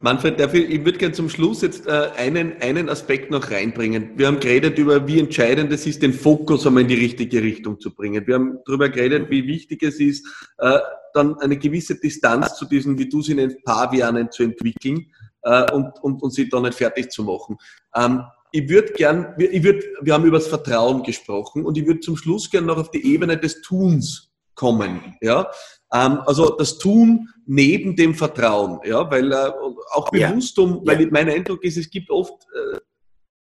Manfred, ich würde gerne zum Schluss jetzt äh, einen, einen Aspekt noch reinbringen. Wir haben geredet über, wie entscheidend es ist, den Fokus einmal in die richtige Richtung zu bringen. Wir haben darüber geredet, wie wichtig es ist, äh, dann eine gewisse Distanz zu diesen, wie du sie nennst, Pavianen zu entwickeln äh, und, und, und sie dann nicht fertig zu machen. Ähm, ich würde gern, ich würd, wir haben über das Vertrauen gesprochen und ich würde zum Schluss gern noch auf die Ebene des Tuns kommen. Ja? Ähm, also das Tun neben dem Vertrauen, ja, weil äh, auch bewusst um, weil ja. mein Eindruck ist, es gibt oft äh,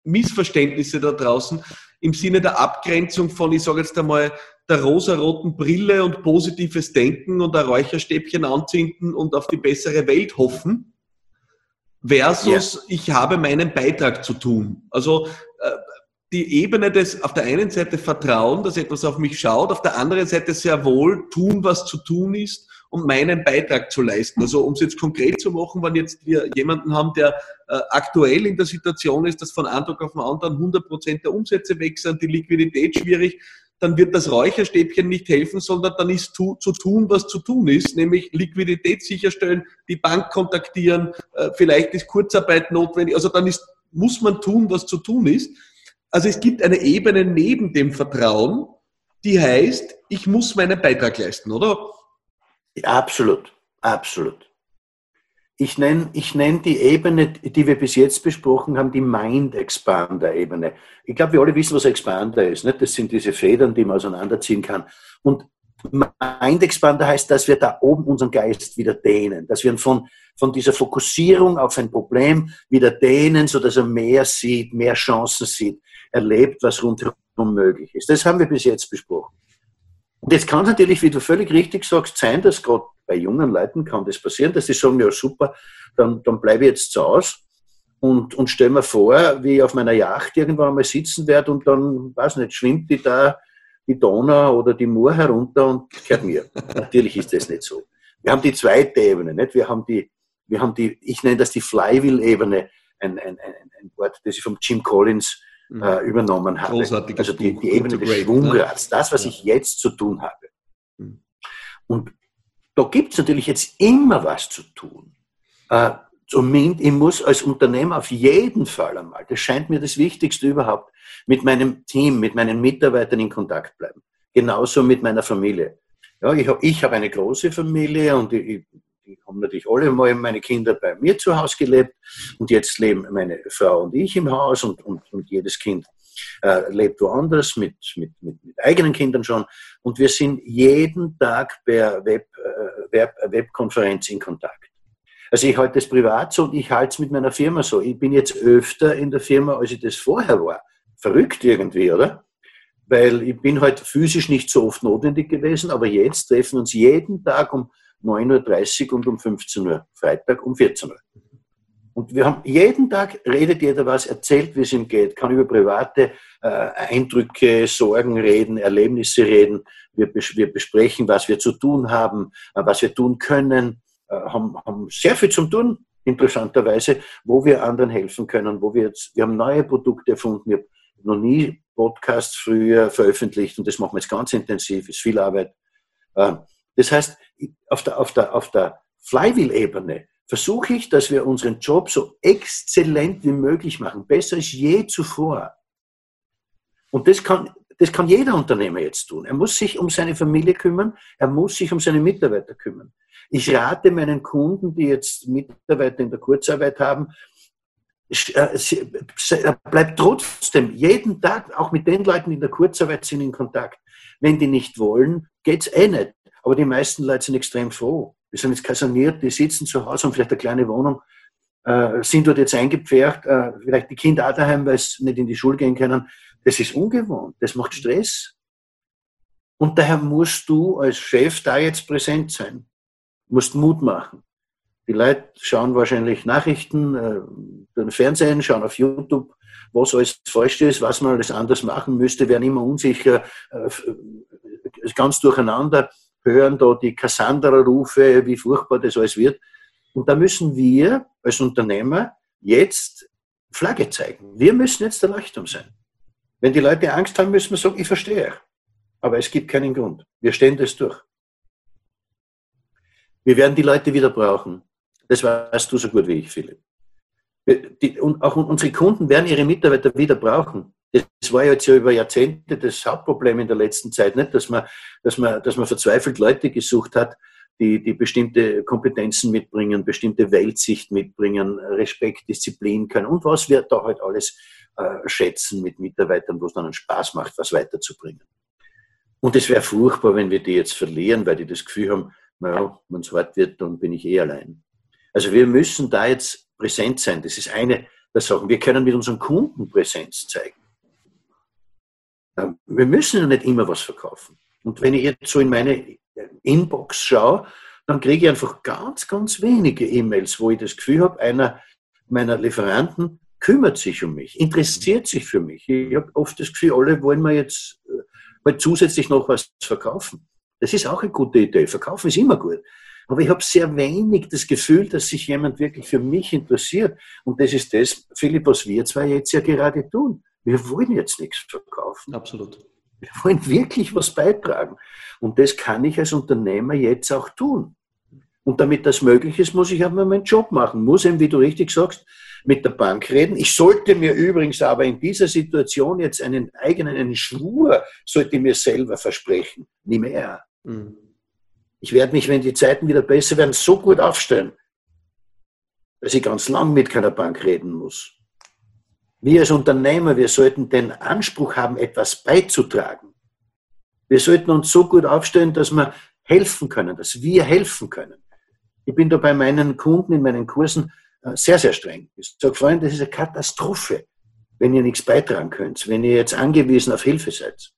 Missverständnisse da draußen im Sinne der Abgrenzung von, ich sage jetzt einmal, der rosaroten Brille und positives Denken und ein Räucherstäbchen anzünden und auf die bessere Welt hoffen, versus ja. ich habe meinen Beitrag zu tun. Also äh, die Ebene des auf der einen Seite Vertrauen, dass etwas auf mich schaut, auf der anderen Seite sehr wohl tun, was zu tun ist und meinen Beitrag zu leisten. Also um es jetzt konkret zu machen, wenn jetzt wir jemanden haben, der äh, aktuell in der Situation ist, dass von einem Tag auf den anderen 100 Prozent der Umsätze weg sind, die Liquidität schwierig, dann wird das Räucherstäbchen nicht helfen, sondern dann ist tu, zu tun, was zu tun ist, nämlich Liquidität sicherstellen, die Bank kontaktieren, äh, vielleicht ist Kurzarbeit notwendig, also dann ist, muss man tun, was zu tun ist. Also es gibt eine Ebene neben dem Vertrauen, die heißt, ich muss meinen Beitrag leisten, oder? Absolut, absolut. Ich nenne, ich nenne die Ebene, die wir bis jetzt besprochen haben, die Mind-Expander-Ebene. Ich glaube, wir alle wissen, was Expander ist. Nicht? Das sind diese Federn, die man auseinanderziehen kann. Und Mind-Expander heißt, dass wir da oben unseren Geist wieder dehnen, dass wir von, von dieser Fokussierung auf ein Problem wieder dehnen, sodass er mehr sieht, mehr Chancen sieht erlebt, was rundherum möglich ist. Das haben wir bis jetzt besprochen. Und jetzt kann es natürlich, wie du völlig richtig sagst, sein, dass gerade bei jungen Leuten kann das passieren, dass sie sagen, ja super, dann, dann bleibe ich jetzt zu Hause und, und stelle mir vor, wie ich auf meiner Yacht irgendwann einmal sitzen werde und dann, weiß nicht, schwimmt die da die Donau oder die Mur herunter und gehört mir. natürlich ist das nicht so. Wir haben die zweite Ebene, nicht? Wir haben die, wir haben die, ich nenne das die Flywheel-Ebene, ein, ein, ein, ein Wort, das ich vom Jim Collins Mhm. äh, übernommen habe. Großartiges also die, die Ebene des Schwunggrads, ne? das, was ja. ich jetzt zu tun habe. Mhm. Und da gibt es natürlich jetzt immer was zu tun. Äh, zumindest, ich muss als Unternehmer auf jeden Fall einmal, das scheint mir das Wichtigste überhaupt, mit meinem Team, mit meinen Mitarbeitern in Kontakt bleiben. Genauso mit meiner Familie. Ja, ich habe ich hab eine große Familie und ich, die haben natürlich alle mal meine Kinder bei mir zu Hause gelebt und jetzt leben meine Frau und ich im Haus und, und, und jedes Kind äh, lebt woanders mit, mit, mit, mit, eigenen Kindern schon und wir sind jeden Tag per Web, äh, Web, Webkonferenz in Kontakt. Also ich halte das privat so und ich halte es mit meiner Firma so. Ich bin jetzt öfter in der Firma, als ich das vorher war. Verrückt irgendwie, oder? Weil ich bin halt physisch nicht so oft notwendig gewesen, aber jetzt treffen wir uns jeden Tag um 9.30 Uhr und um 15 Uhr, Freitag um 14 Uhr. Und wir haben jeden Tag redet jeder was, erzählt, wie es ihm geht, kann über private äh, Eindrücke, Sorgen reden, Erlebnisse reden. Wir, bes wir besprechen, was wir zu tun haben, äh, was wir tun können, äh, haben, haben sehr viel zu tun, interessanterweise, wo wir anderen helfen können, wo wir jetzt, wir haben neue Produkte erfunden. Wir haben noch nie Podcasts früher veröffentlicht und das machen wir jetzt ganz intensiv, ist viel Arbeit. Äh, das heißt, auf der, auf der, auf der Flywheel-Ebene versuche ich, dass wir unseren Job so exzellent wie möglich machen, besser als je zuvor. Und das kann, das kann jeder Unternehmer jetzt tun. Er muss sich um seine Familie kümmern, er muss sich um seine Mitarbeiter kümmern. Ich rate meinen Kunden, die jetzt Mitarbeiter in der Kurzarbeit haben, äh, bleibt trotzdem jeden Tag auch mit den Leuten, die in der Kurzarbeit sind, in Kontakt. Wenn die nicht wollen, geht's eh nicht. Aber die meisten Leute sind extrem froh. Die sind jetzt kaserniert, die sitzen zu Hause, haben vielleicht eine kleine Wohnung, äh, sind dort jetzt eingepfercht, äh, vielleicht die Kinder auch daheim, weil sie nicht in die Schule gehen können. Das ist ungewohnt, das macht Stress. Und daher musst du als Chef da jetzt präsent sein, musst Mut machen. Die Leute schauen wahrscheinlich Nachrichten, äh, den Fernsehen, schauen auf YouTube, was alles falsch ist, was man alles anders machen müsste, werden immer unsicher, äh, ganz durcheinander hören da die Cassandra-Rufe, wie furchtbar das alles wird. Und da müssen wir als Unternehmer jetzt Flagge zeigen. Wir müssen jetzt der Leuchtturm sein. Wenn die Leute Angst haben, müssen wir sagen, ich verstehe. Aber es gibt keinen Grund. Wir stehen das durch. Wir werden die Leute wieder brauchen. Das weißt du so gut wie ich, Philipp. Die, und auch unsere Kunden werden ihre Mitarbeiter wieder brauchen. Das war jetzt ja über Jahrzehnte das Hauptproblem in der letzten Zeit, nicht? Dass man, dass man, dass man verzweifelt Leute gesucht hat, die, die bestimmte Kompetenzen mitbringen, bestimmte Weltsicht mitbringen, Respekt, Disziplin können und was wir da halt alles äh, schätzen mit Mitarbeitern, wo es dann einen Spaß macht, was weiterzubringen. Und es wäre furchtbar, wenn wir die jetzt verlieren, weil die das Gefühl haben, naja, wenn es hart wird, dann bin ich eh allein. Also wir müssen da jetzt präsent sein. Das ist eine der Sachen. Wir können mit unseren Kunden Präsenz zeigen. Ähm, wir müssen ja nicht immer was verkaufen. Und wenn ich jetzt so in meine Inbox schaue, dann kriege ich einfach ganz, ganz wenige E-Mails, wo ich das Gefühl habe, einer meiner Lieferanten kümmert sich um mich, interessiert sich für mich. Ich habe oft das Gefühl, alle wollen mir jetzt äh, mal zusätzlich noch was verkaufen. Das ist auch eine gute Idee. Verkaufen ist immer gut. Aber ich habe sehr wenig das Gefühl, dass sich jemand wirklich für mich interessiert. Und das ist das, Philipp, was wir zwei jetzt ja gerade tun. Wir wollen jetzt nichts verkaufen. Absolut. Wir wollen wirklich was beitragen. Und das kann ich als Unternehmer jetzt auch tun. Und damit das möglich ist, muss ich aber meinen Job machen. Muss eben, wie du richtig sagst, mit der Bank reden. Ich sollte mir übrigens aber in dieser Situation jetzt einen eigenen einen Schwur, sollte mir selber versprechen. Nie mehr. Mhm. Ich werde mich, wenn die Zeiten wieder besser werden, so gut aufstellen, dass ich ganz lang mit keiner Bank reden muss. Wir als Unternehmer, wir sollten den Anspruch haben, etwas beizutragen. Wir sollten uns so gut aufstellen, dass wir helfen können, dass wir helfen können. Ich bin da bei meinen Kunden in meinen Kursen äh, sehr, sehr streng. Ich sage, Freunde, das ist eine Katastrophe, wenn ihr nichts beitragen könnt, wenn ihr jetzt angewiesen auf Hilfe seid.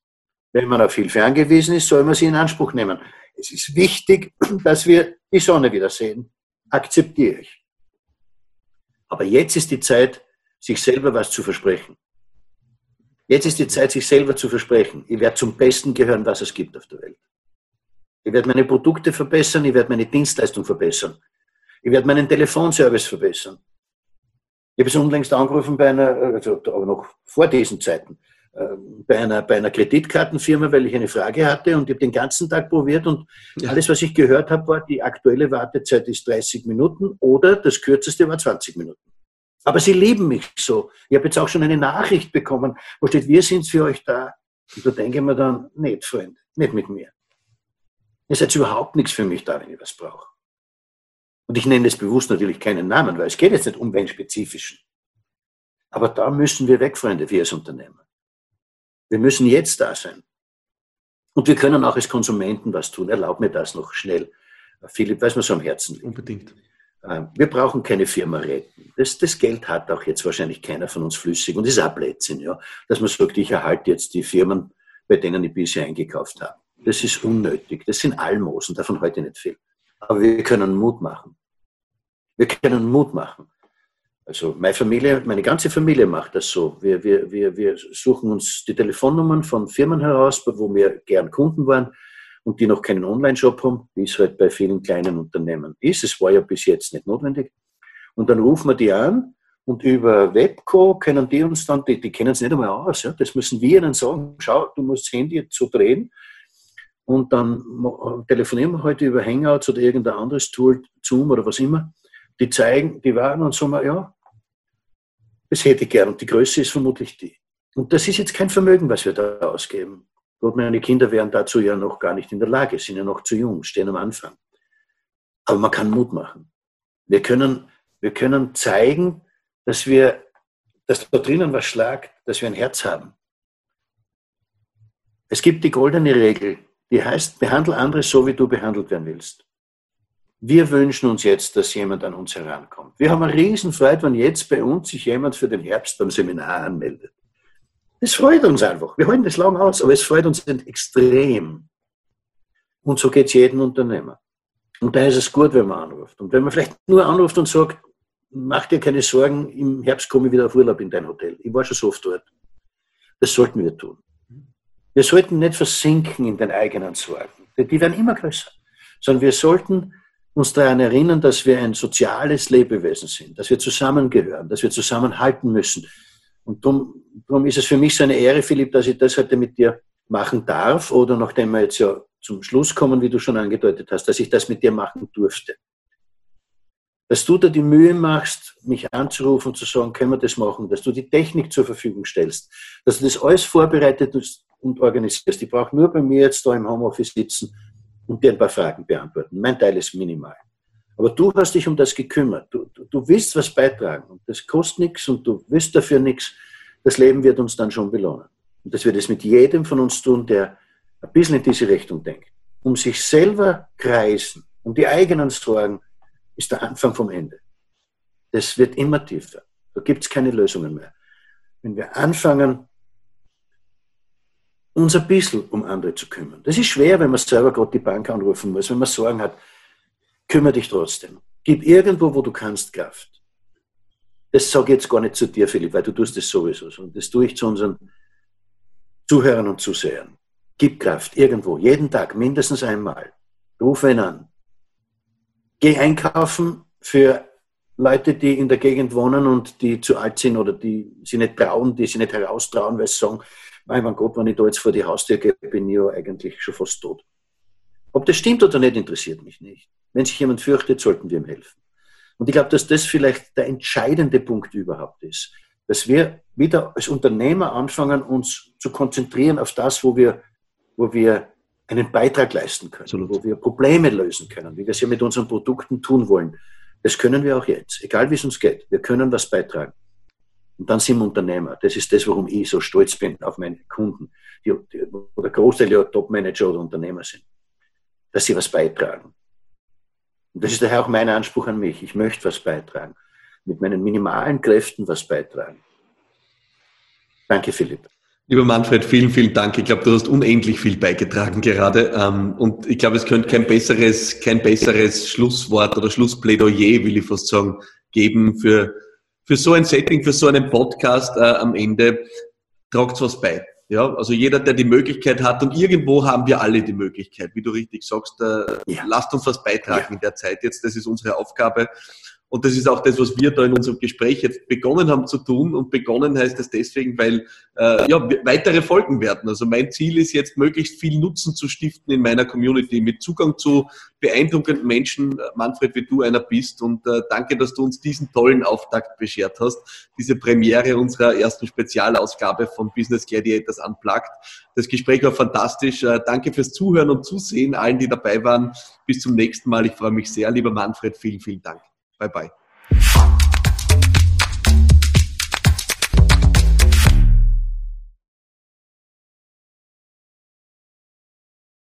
Wenn man auf Hilfe angewiesen ist, soll man sie in Anspruch nehmen. Es ist wichtig, dass wir die Sonne wieder sehen. Akzeptiere ich. Aber jetzt ist die Zeit, sich selber was zu versprechen. Jetzt ist die Zeit, sich selber zu versprechen. Ich werde zum Besten gehören, was es gibt auf der Welt. Ich werde meine Produkte verbessern, ich werde meine Dienstleistung verbessern. Ich werde meinen Telefonservice verbessern. Ich habe es unlängst angerufen bei einer, also aber noch vor diesen Zeiten, ähm, bei einer, bei einer Kreditkartenfirma, weil ich eine Frage hatte und ich habe den ganzen Tag probiert und ja. alles, was ich gehört habe, war, die aktuelle Wartezeit ist 30 Minuten oder das kürzeste war 20 Minuten. Aber sie lieben mich so. Ich habe jetzt auch schon eine Nachricht bekommen, wo steht, wir sind für euch da. Und da denke ich mir dann, nicht, Freund, nicht mit mir. Ihr seid überhaupt nichts für mich da, wenn ich was brauche. Und ich nenne es bewusst natürlich keinen Namen, weil es geht jetzt nicht um einen spezifischen. Aber da müssen wir weg, Freunde, wir als Unternehmer. Wir müssen jetzt da sein. Und wir können auch als Konsumenten was tun. Erlaub mir das noch schnell. Philipp, weiß mir so am Herzen liegt. Unbedingt. Äh, wir brauchen keine Firma retten. Das, das, Geld hat auch jetzt wahrscheinlich keiner von uns flüssig und ist auch Blödsinn, ja. Dass man sagt, ich erhalte jetzt die Firmen, bei denen ich bisher eingekauft habe. Das ist unnötig. Das sind Almosen, davon heute nicht viel. Aber wir können Mut machen. Wir können Mut machen. Also meine Familie, meine ganze Familie macht das so. Wir, wir, wir, wir suchen uns die Telefonnummern von Firmen heraus, wo wir gern Kunden waren und die noch keinen Online-Shop haben, wie es halt bei vielen kleinen Unternehmen ist. Es war ja bis jetzt nicht notwendig. Und dann rufen wir die an und über Webco können die uns dann, die, die kennen es nicht einmal aus, ja? das müssen wir ihnen sagen, schau, du musst das Handy jetzt so drehen und dann telefonieren wir heute über Hangouts oder irgendein anderes Tool, Zoom oder was immer. Die zeigen, die waren und sagen, ja, das hätte ich gern und die Größe ist vermutlich die. Und das ist jetzt kein Vermögen, was wir da ausgeben. Gut, meine Kinder wären dazu ja noch gar nicht in der Lage, sind ja noch zu jung, stehen am Anfang. Aber man kann Mut machen. Wir können, wir können zeigen, dass wir, dass da drinnen was schlagt, dass wir ein Herz haben. Es gibt die goldene Regel, die heißt, behandle andere so, wie du behandelt werden willst. Wir wünschen uns jetzt, dass jemand an uns herankommt. Wir haben eine Riesenfreude, wenn jetzt bei uns sich jemand für den Herbst beim Seminar anmeldet. Das freut uns einfach. Wir halten das lang aus, aber es freut uns extrem. Und so geht es jedem Unternehmer. Und da ist es gut, wenn man anruft. Und wenn man vielleicht nur anruft und sagt, mach dir keine Sorgen, im Herbst komme ich wieder auf Urlaub in dein Hotel. Ich war schon so oft dort. Das sollten wir tun. Wir sollten nicht versinken in den eigenen Sorgen. Die werden immer größer. Sondern wir sollten uns daran erinnern, dass wir ein soziales Lebewesen sind, dass wir zusammengehören, dass wir zusammenhalten müssen, und darum, darum ist es für mich so eine Ehre, Philipp, dass ich das heute mit dir machen darf oder nachdem wir jetzt ja zum Schluss kommen, wie du schon angedeutet hast, dass ich das mit dir machen durfte. dass du da die Mühe machst, mich anzurufen und zu sagen, können wir das machen, dass du die Technik zur Verfügung stellst, dass du das alles vorbereitet und organisierst. Ich brauche nur bei mir jetzt da im Homeoffice sitzen und dir ein paar Fragen beantworten. Mein Teil ist minimal. Aber du hast dich um das gekümmert. Du, du, du willst was beitragen und das kostet nichts und du willst dafür nichts. Das Leben wird uns dann schon belohnen. Und das wird es mit jedem von uns tun, der ein bisschen in diese Richtung denkt. Um sich selber kreisen, um die eigenen Sorgen, ist der Anfang vom Ende. Das wird immer tiefer. Da gibt es keine Lösungen mehr. Wenn wir anfangen, uns ein bisschen um andere zu kümmern. Das ist schwer, wenn man selber gerade die Bank anrufen muss, wenn man Sorgen hat. Kümmere dich trotzdem. Gib irgendwo, wo du kannst, Kraft. Das sage ich jetzt gar nicht zu dir, Philipp, weil du tust das sowieso. Und das tue ich zu unseren Zuhörern und Zusehern. Gib Kraft irgendwo, jeden Tag, mindestens einmal. Rufe ihn an. Geh einkaufen für Leute, die in der Gegend wohnen und die zu alt sind oder die sich nicht trauen, die sich nicht heraustrauen, weil sie sagen, mein Gott, wenn ich da jetzt vor die Haustür gehe, bin ich ja eigentlich schon fast tot. Ob das stimmt oder nicht, interessiert mich nicht. Wenn sich jemand fürchtet, sollten wir ihm helfen. Und ich glaube, dass das vielleicht der entscheidende Punkt überhaupt ist, dass wir wieder als Unternehmer anfangen, uns zu konzentrieren auf das, wo wir, wo wir einen Beitrag leisten können, Absolut. wo wir Probleme lösen können, wie wir es ja mit unseren Produkten tun wollen. Das können wir auch jetzt, egal wie es uns geht. Wir können was beitragen. Und dann sind wir Unternehmer. Das ist das, warum ich so stolz bin auf meine Kunden, die, die, wo der Großteil ja Topmanager oder Unternehmer sind, dass sie was beitragen. Und das ist daher auch mein Anspruch an mich. Ich möchte was beitragen. Mit meinen minimalen Kräften was beitragen. Danke, Philipp. Lieber Manfred, vielen, vielen Dank. Ich glaube, du hast unendlich viel beigetragen gerade. Ähm, und ich glaube, es könnte kein besseres, kein besseres Schlusswort oder Schlussplädoyer, will ich fast sagen, geben für, für so ein Setting, für so einen Podcast äh, am Ende. Tragt was bei. Ja, also jeder, der die Möglichkeit hat und irgendwo haben wir alle die Möglichkeit, wie du richtig sagst, äh, ja. lasst uns was beitragen ja. in der Zeit jetzt. Das ist unsere Aufgabe. Und das ist auch das, was wir da in unserem Gespräch jetzt begonnen haben zu tun. Und begonnen heißt es deswegen, weil äh, ja, weitere Folgen werden. Also mein Ziel ist jetzt, möglichst viel Nutzen zu stiften in meiner Community mit Zugang zu beeindruckenden Menschen, Manfred, wie du einer bist. Und äh, danke, dass du uns diesen tollen Auftakt beschert hast. Diese Premiere unserer ersten Spezialausgabe von Business Gladiators Unplugged. Das Gespräch war fantastisch. Äh, danke fürs Zuhören und Zusehen, allen, die dabei waren. Bis zum nächsten Mal. Ich freue mich sehr, lieber Manfred. Vielen, vielen Dank. 拜拜。